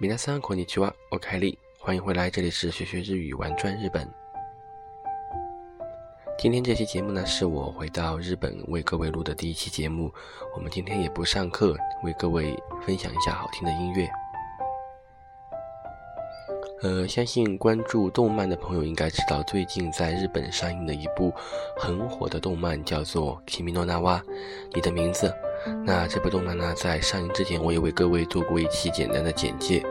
米拉桑，可你去挖？O.K.，欢迎回来，这里是学学日语，玩转日本。今天这期节目呢，是我回到日本为各位录的第一期节目。我们今天也不上课，为各位分享一下好听的音乐。呃，相信关注动漫的朋友应该知道，最近在日本上映的一部很火的动漫叫做《吉米诺娜娃》，你的名字。那这部动漫呢，在上映之前，我也为各位做过一期简单的简介。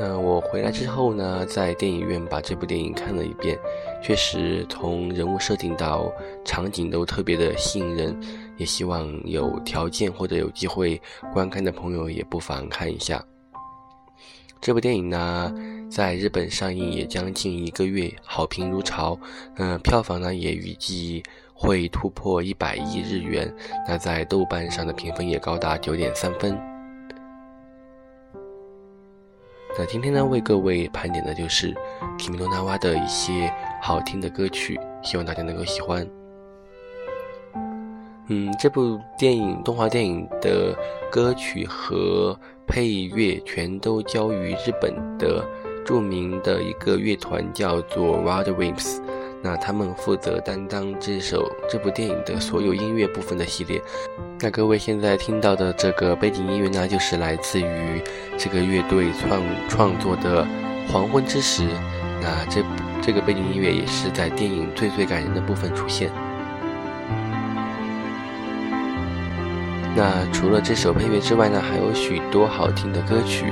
那我回来之后呢，在电影院把这部电影看了一遍，确实从人物设定到场景都特别的吸引人，也希望有条件或者有机会观看的朋友也不妨看一下。这部电影呢，在日本上映也将近一个月，好评如潮，嗯，票房呢也预计。会突破一百亿日元，那在豆瓣上的评分也高达九点三分。那今天呢，为各位盘点的就是《Kimi no Na wa》的一些好听的歌曲，希望大家能够喜欢。嗯，这部电影动画电影的歌曲和配乐全都交于日本的著名的一个乐团，叫做《Road Wimps》。那他们负责担当这首这部电影的所有音乐部分的系列。那各位现在听到的这个背景音乐呢，就是来自于这个乐队创创作的《黄昏之时》。那这这个背景音乐也是在电影最最感人的部分出现。那除了这首配乐之外呢，还有许多好听的歌曲，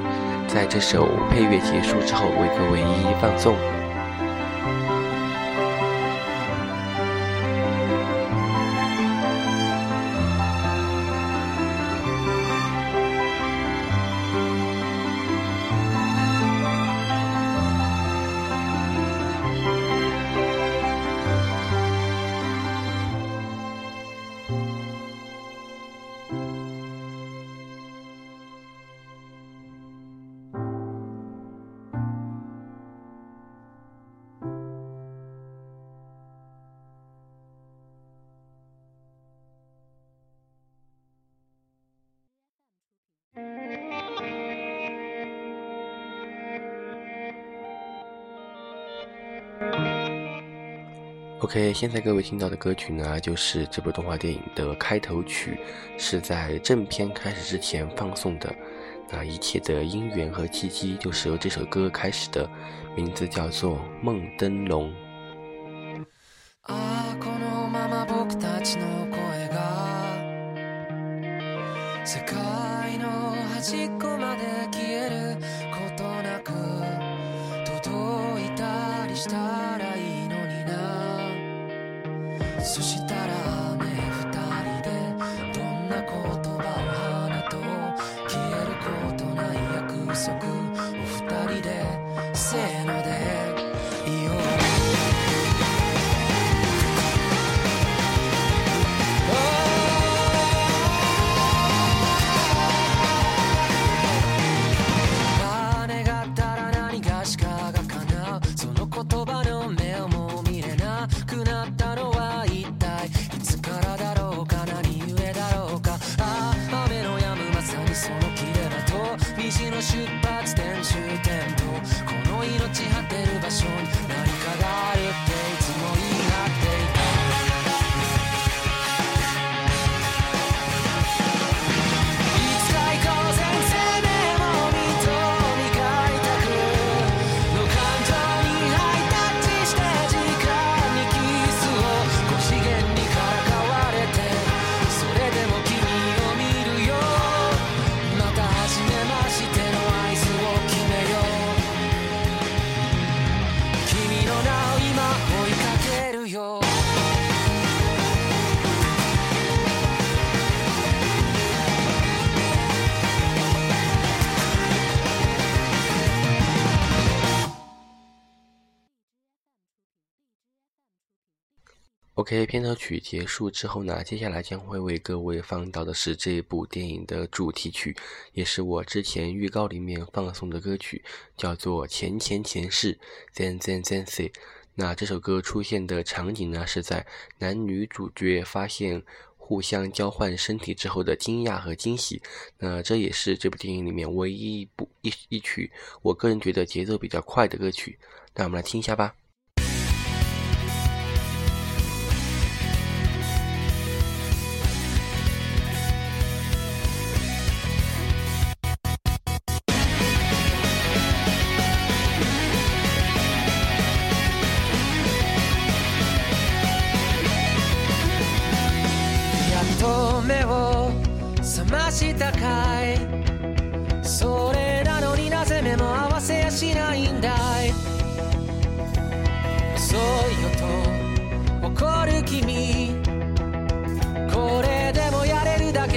在这首配乐结束之后，为各位一一放送。OK，现在各位听到的歌曲呢，就是这部动画电影的开头曲，是在正片开始之前放送的。那一切的因缘和契机，就是由这首歌开始的，名字叫做《梦灯笼》。そして OK，片头曲结束之后呢，接下来将会为各位放到的是这部电影的主题曲，也是我之前预告里面放送的歌曲，叫做《前前前世》（ZEN ZEN z e n s e 那这首歌出现的场景呢，是在男女主角发现互相交换身体之后的惊讶和惊喜。那这也是这部电影里面唯一一部一一曲，我个人觉得节奏比较快的歌曲。那我们来听一下吧。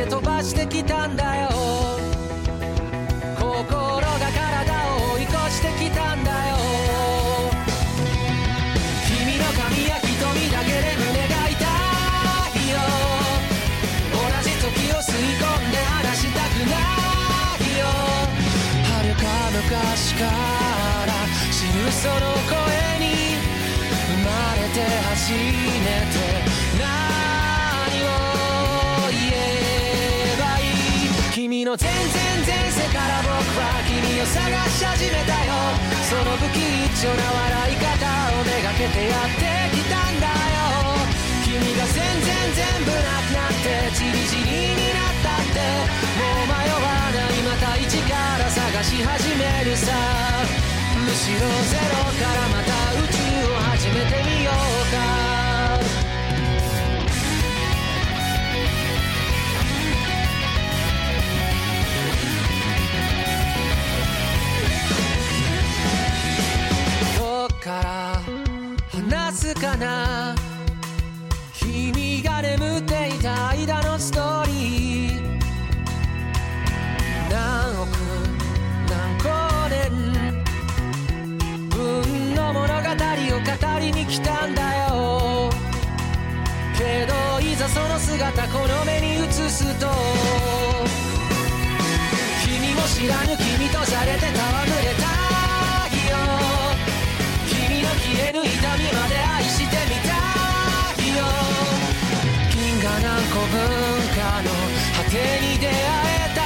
飛ばしてきたんだよの全然前世から僕は君を探し始めたよその不器祥な笑い方をめがけてやってきたんだよ君が全然全部なくなってちりぢりになったってもう迷わないまた一から探し始めるさむしろゼロからまた宇宙を始めてみから話すかな君が眠っていた間のストーリー何億何光年分の物語を語りに来たんだよけどいざその姿この目に映すと君も知らぬ君とされてたわに出会えた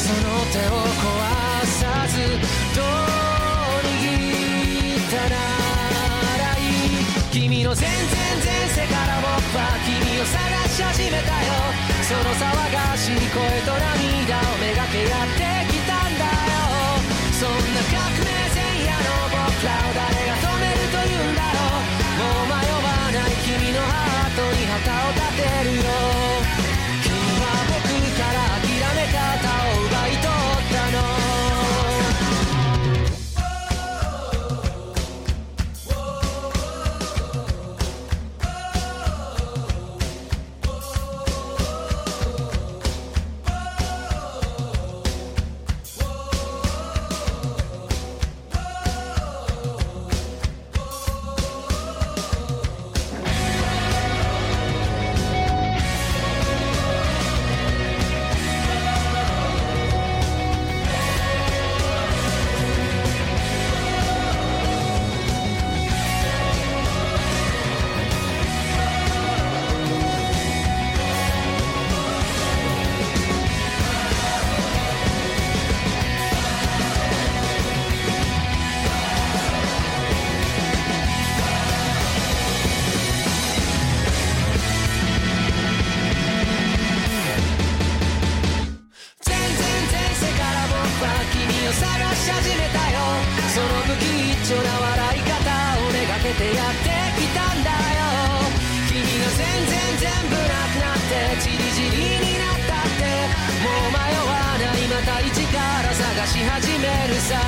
その手を壊さずどう握ったならいい君の全然前世から僕は君を探し始めたよその騒がしい声と涙をめがけやってきたんだよそんな革命前夜の僕らを誰が止めると言うんだろうもう迷わない君のハートに旗を立てるよ探し始めるさ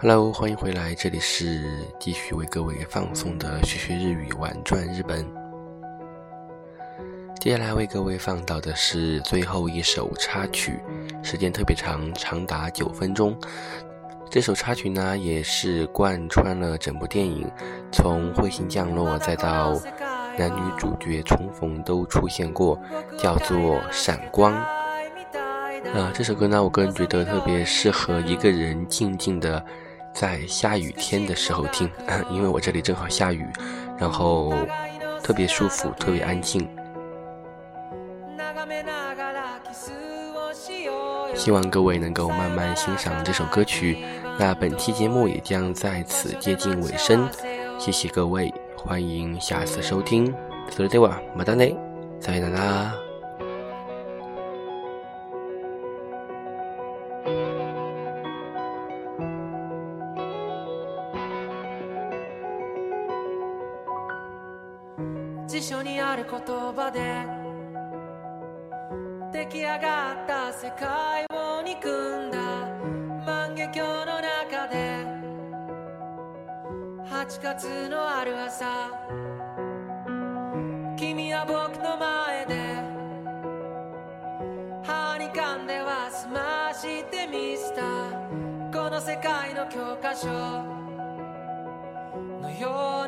Hello，欢迎回来，这里是继续为各位放送的学学日语玩转日本。接下来为各位放到的是最后一首插曲，时间特别长，长达九分钟。这首插曲呢，也是贯穿了整部电影，从彗星降落再到男女主角重逢都出现过，叫做《闪光》。呃，这首歌呢，我个人觉得特别适合一个人静静的。在下雨天的时候听，因为我这里正好下雨，然后特别舒服，特别安静。希望各位能够慢慢欣赏这首歌曲。那本期节目也将在此接近尾声，谢谢各位，欢迎下次收听。走了，这娃么的呢？再见啦！辞書にある言葉で出来上がった世界を憎んだ万華鏡の中で8月のある朝君は僕の前で歯に噛んでは済ましてみせたこの世界の教科書のように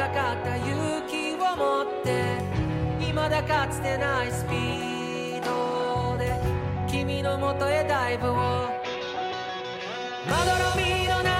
「いかった勇気を持って未だかつてないスピードで君のもとへダイブをまどろみのない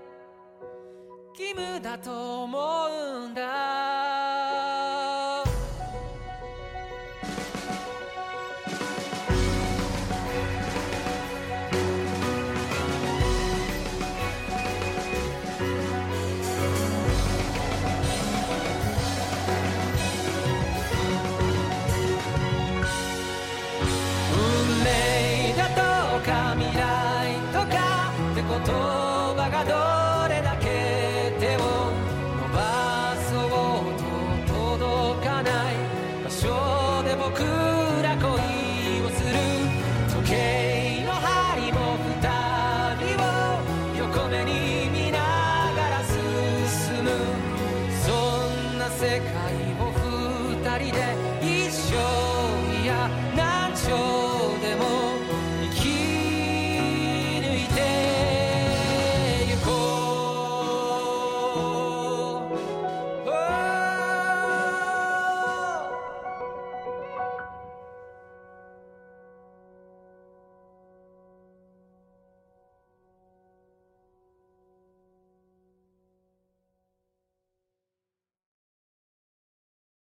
義務だと思うんだ世界を二人で一生